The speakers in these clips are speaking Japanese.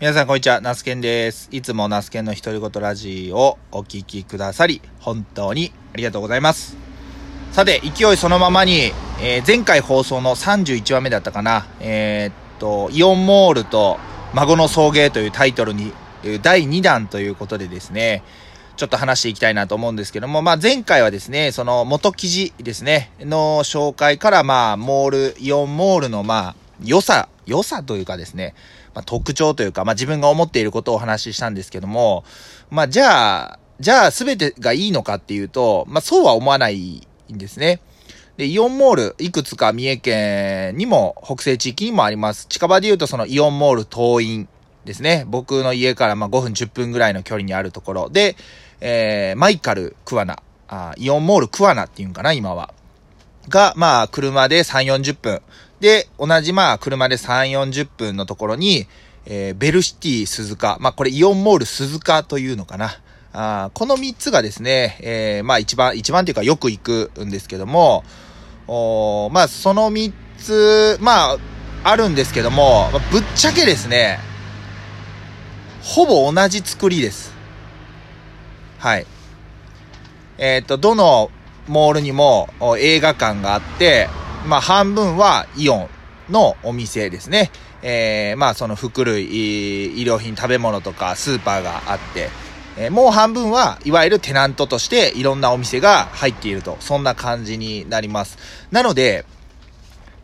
皆さんこんにちは、ナスケンです。いつもナスケンの独り言ラジオをお聞きくださり、本当にありがとうございます。さて、勢いそのままに、えー前回放送の31話目だったかな、えーっと、イオンモールと孫の送迎というタイトルに、第2弾ということでですね、ちょっと話していきたいなと思うんですけども、まあ前回はですね、その元記事ですね、の紹介から、まあ、モール、イオンモールの、まあ、良さ、良さというかですね、まあ、特徴というか、まあ自分が思っていることをお話ししたんですけども、まあじゃあ、じゃあ全てがいいのかっていうと、まあそうは思わないんですね。で、イオンモール、いくつか三重県にも、北西地域にもあります。近場で言うとそのイオンモール東院ですね。僕の家からま5分10分ぐらいの距離にあるところで、えー、マイカル桑名、あイオンモール桑名っていうんかな、今は。が、まあ、車で3、40分。で、同じまあ、車で3、40分のところに、えー、ベルシティ鈴鹿。まあ、これイオンモール鈴鹿というのかな。あーこの3つがですね、えー、まあ一番、一番っていうかよく行くんですけども、おーまあその3つ、まあ、あるんですけども、まあぶっちゃけですね、ほぼ同じ作りです。はい。えっ、と、どのモールにも映画館があって、まあ半分はイオンのお店ですね。えー、まあその服類、い衣料品、食べ物とかスーパーがあって、えーもう半分はいわゆるテナントとしていろんなお店が入っていると。そんな感じになります。なので、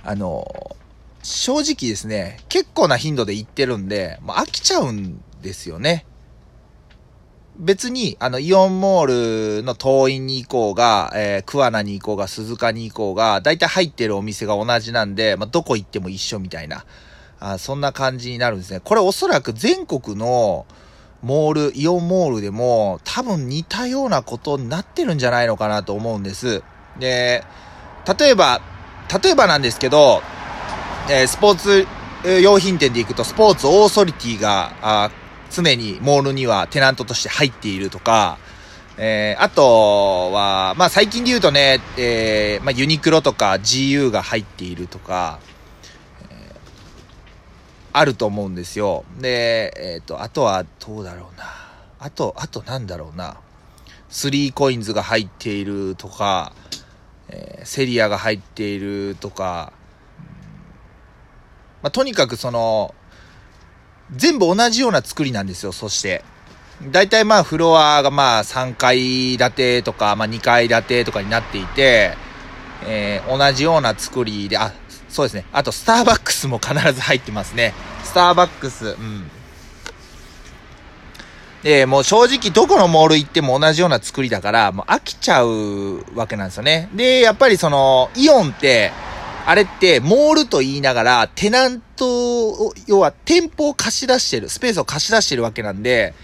あの正直ですね、結構な頻度で行ってるんで、もう飽きちゃうんですよね。別に、あの、イオンモールの東院に行こうが、えー、桑名に行こうが、鈴鹿に行こうが、だいたい入ってるお店が同じなんで、まあ、どこ行っても一緒みたいな、あそんな感じになるんですね。これおそらく全国のモール、イオンモールでも多分似たようなことになってるんじゃないのかなと思うんです。で、例えば、例えばなんですけど、えースポーツ用品店で行くと、スポーツオーソリティが、常にモールにはテナントとして入っているとか、えーあとは、まあ最近で言うとね、えーまあユニクロとか GU が入っているとか、えーあると思うんですよ。で、えっ、と、あとはどうだろうな。あと、あとなんだろうな。スリーコインズが入っているとか、えーセリアが入っているとか、まあ、とにかくその、全部同じような作りなんですよ、そして。大体まあフロアがまあ3階建てとか、まあ2階建てとかになっていて、えー同じような作りで、あ、そうですね。あとスターバックスも必ず入ってますね。スターバックス、うん。で、もう正直どこのモール行っても同じような作りだから、もう飽きちゃうわけなんですよね。で、やっぱりその、イオンって、あれって、モールと言いながら、テナントを、要は店舗を貸し出してる、スペースを貸し出してるわけなんで、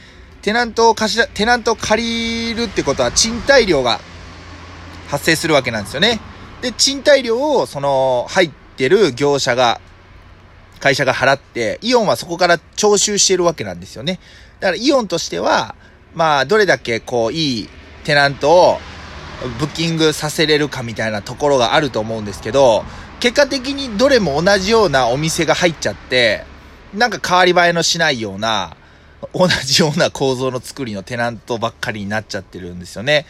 テナントを貸しだ、テナントを借りるってことは賃貸料が発生するわけなんですよね。で、賃貸料を、その、入ってる業者が、会社が払って、イオンはそこから徴収してるわけなんですよね。だからイオンとしては、まあ、どれだけこう、いいテナントをブッキングさせれるかみたいなところがあると思うんですけど、結果的にどれも同じようなお店が入っちゃって、なんか変わり映えのしないような、同じような構造の作りのテナントばっかりになっちゃってるんですよね。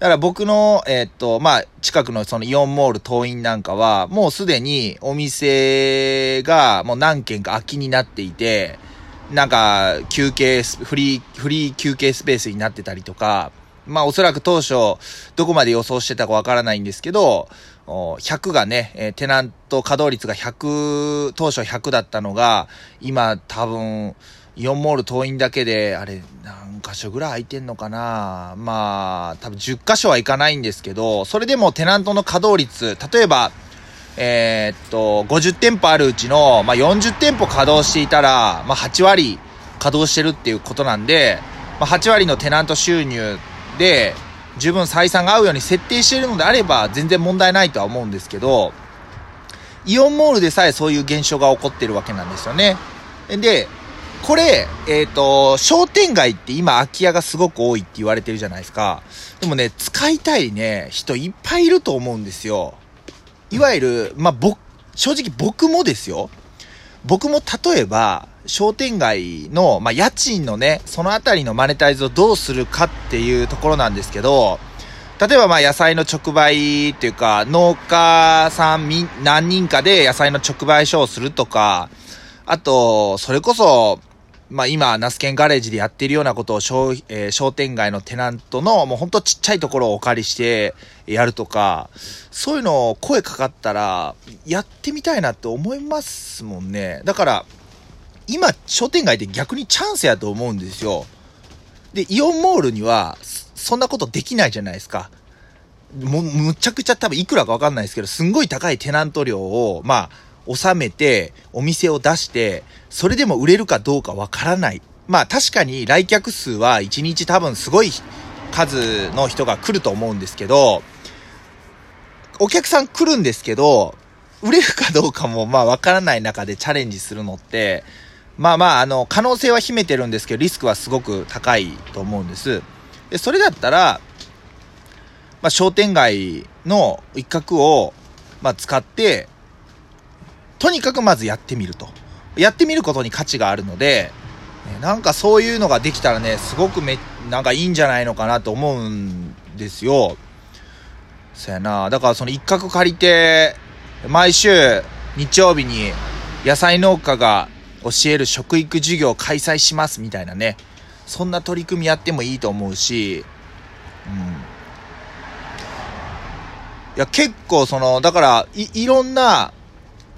だから僕の、えーっと、まあ、近くのそのイオンモール東院なんかは、もうすでにお店がもう何軒か空きになっていて、なんか、休憩、フリー、フリー休憩スペースになってたりとか、まあおそらく当初、どこまで予想してたかわからないんですけど、100がね、えーテナント稼働率が100、当初100だったのが、今多分、イオンモール東院だけで、あれ、何箇所ぐらい空いてんのかな。まあ、多分10箇所はいかないんですけど、それでもテナントの稼働率、例えば、えーっと、50店舗あるうちの、まあ、40店舗稼働していたら、まあ、8割稼働してるっていうことなんで、まあ、8割のテナント収入で、十分採算が合うように設定しているのであれば、全然問題ないとは思うんですけど、イオンモールでさえそういう現象が起こってるわけなんですよね。で、これ、えっ、と、商店街って今空き家がすごく多いって言われてるじゃないですか。でもね、使いたいね、人いっぱいいると思うんですよ。いわゆる、まあ、僕、正直僕もですよ。僕も例えば、商店街の、まあ、家賃のね、そのあたりのマネタイズをどうするかっていうところなんですけど、例えばまあ野菜の直売っていうか、農家さんみ何人かで野菜の直売所をするとか、あと、それこそ、まあ今、ナスケンガレージでやってるようなことを商,、えー、商店街のテナントのもうほんとちっちゃいところをお借りしてやるとか、そういうのを声かかったらやってみたいなって思いますもんね。だから、今、商店街って逆にチャンスやと思うんですよ。で、イオンモールには、そんなことできないじゃないですか。も、むちゃくちゃ多分いくらかわかんないですけど、すんごい高いテナント料を、まあ、収めて、お店を出して、それでも売れるかどうかわからない。まあ確かに来客数は1日多分すごい数の人が来ると思うんですけど、お客さん来るんですけど、売れるかどうかもまあわからない中でチャレンジするのって、まあまああの、可能性は秘めてるんですけど、リスクはすごく高いと思うんです。で、それだったら、まあ商店街の一角を、まあ使って、とにかくまずやってみると。やってみることに価値があるので、なんかそういうのができたらね、すごくめ、なんかいいんじゃないのかなと思うんですよ。そやな。だからその一角借りて、毎週日曜日に野菜農家が教える食育授業を開催しますみたいなね。そんな取り組みやってもいいと思うし、うん。いや、結構その、だから、い、いろんな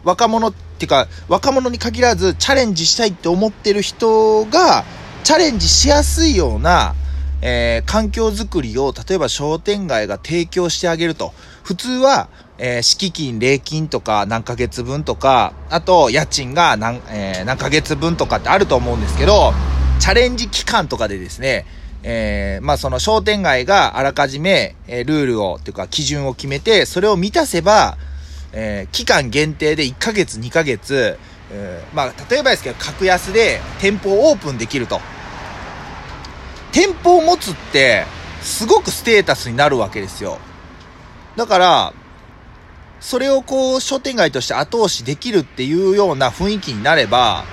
若者っていうか、若者に限らずチャレンジしたいって思ってる人が、チャレンジしやすいような、えー、環境づくりを、例えば商店街が提供してあげると。普通は、えー、敷金、礼金とか何ヶ月分とか、あと家賃が何、えー、何ヶ月分とかってあると思うんですけど、チャレンジ期間とかでですね、えー、まあその商店街があらかじめ、えー、ルールを、というか基準を決めて、それを満たせば、えー、期間限定で1ヶ月、2ヶ月、えー、まあ、例えばですけど、格安で店舗をオープンできると。店舗を持つって、すごくステータスになるわけですよ。だから、それをこう、商店街として後押しできるっていうような雰囲気になれば、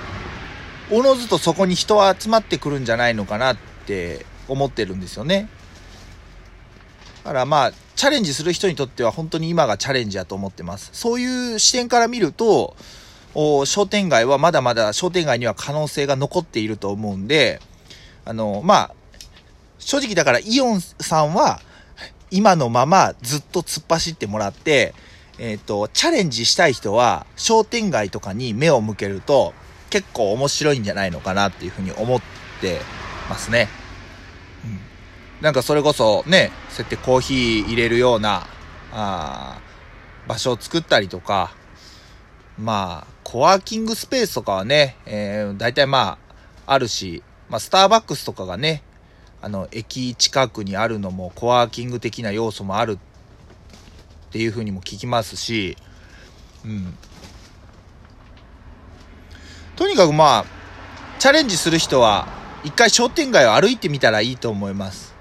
おのずとそこに人は集まってくるんじゃないのかなって思ってるんですよね。だからまあ、チャレンジする人にとっては本当に今がチャレンジやと思ってます。そういう視点から見ると、商店街はまだまだ商店街には可能性が残っていると思うんで、あの、まあ、正直だからイオンさんは今のままずっと突っ走ってもらって、えっ、ー、と、チャレンジしたい人は商店街とかに目を向けると結構面白いんじゃないのかなっていうふうに思ってますね。うんなんかそれこそね、そうやってコーヒー入れるような、あ場所を作ったりとか、まあ、コワーキングスペースとかはね、えー、大体まあ、あるし、まあ、スターバックスとかがね、あの、駅近くにあるのも、コワーキング的な要素もあるっていうふうにも聞きますし、うん。とにかくまあ、チャレンジする人は、一回商店街を歩いてみたらいいと思います。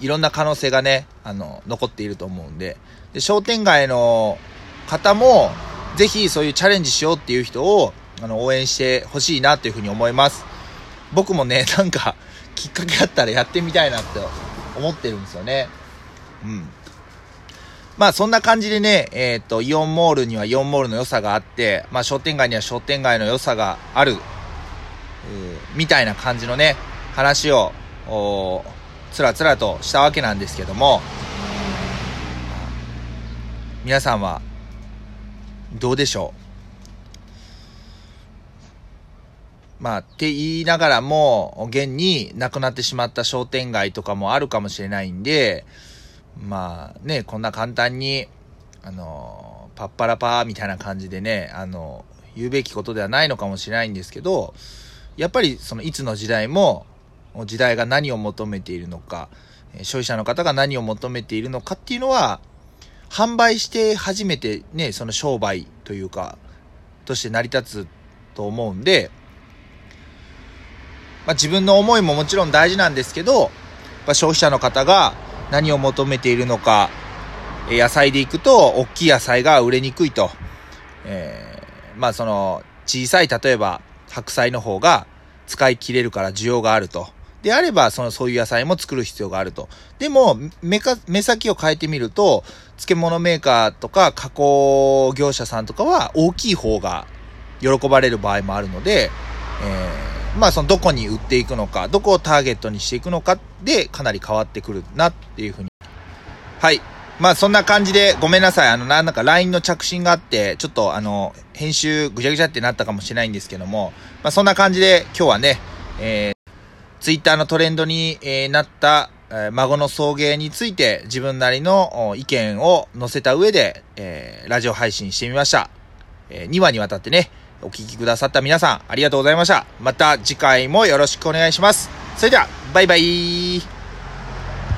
いろんな可能性がね、あの、残っていると思うんで、で、商店街の方も、ぜひそういうチャレンジしようっていう人を、あの、応援してほしいなというふうに思います。僕もね、なんか、きっかけあったらやってみたいなって思ってるんですよね。うん。まあそんな感じでね、えっ、ー、と、イオンモールにはイオンモールの良さがあって、まあ商店街には商店街の良さがある、みたいな感じのね、話を、つらつらとしたわけなんですけども、皆さんはどうでしょう？まあ、って言いながらも、現に亡くなってしまった商店街とかもあるかもしれないんで、まあね、こんな簡単に、あの、パッパラパーみたいな感じでね、あの、言うべきことではないのかもしれないんですけど、やっぱりそのいつの時代も、時代が何を求めているのか、消費者の方が何を求めているのかっていうのは、販売して初めてね、その商売というか、として成り立つと思うんで、まあ、自分の思いももちろん大事なんですけど、ま消費者の方が何を求めているのか、野菜でいくと、大きい野菜が売れにくいと。えー、まあその、小さい、例えば、白菜の方が使い切れるから需要があると。であれば、その、そういう野菜も作る必要があると。でも、目か、目先を変えてみると、漬物メーカーとか加工業者さんとかは大きい方が喜ばれる場合もあるので、えー、まあそのどこに売っていくのか、どこをターゲットにしていくのかでかなり変わってくるなっていうふうに。はい。まあそんな感じでごめんなさい。あの、なんか LINE の着信があって、ちょっとあの、編集ぐちゃぐちゃってなったかもしれないんですけども、まあそんな感じで今日はね、えー、Twitter のトレンドに、えー、なった、えー、孫の送迎について自分なりの意見を載せた上で、えー、ラジオ配信してみました。えー、2話にわたってね、お聴きくださった皆さん、ありがとうございました。また次回もよろしくお願いします。それでは、バイバイ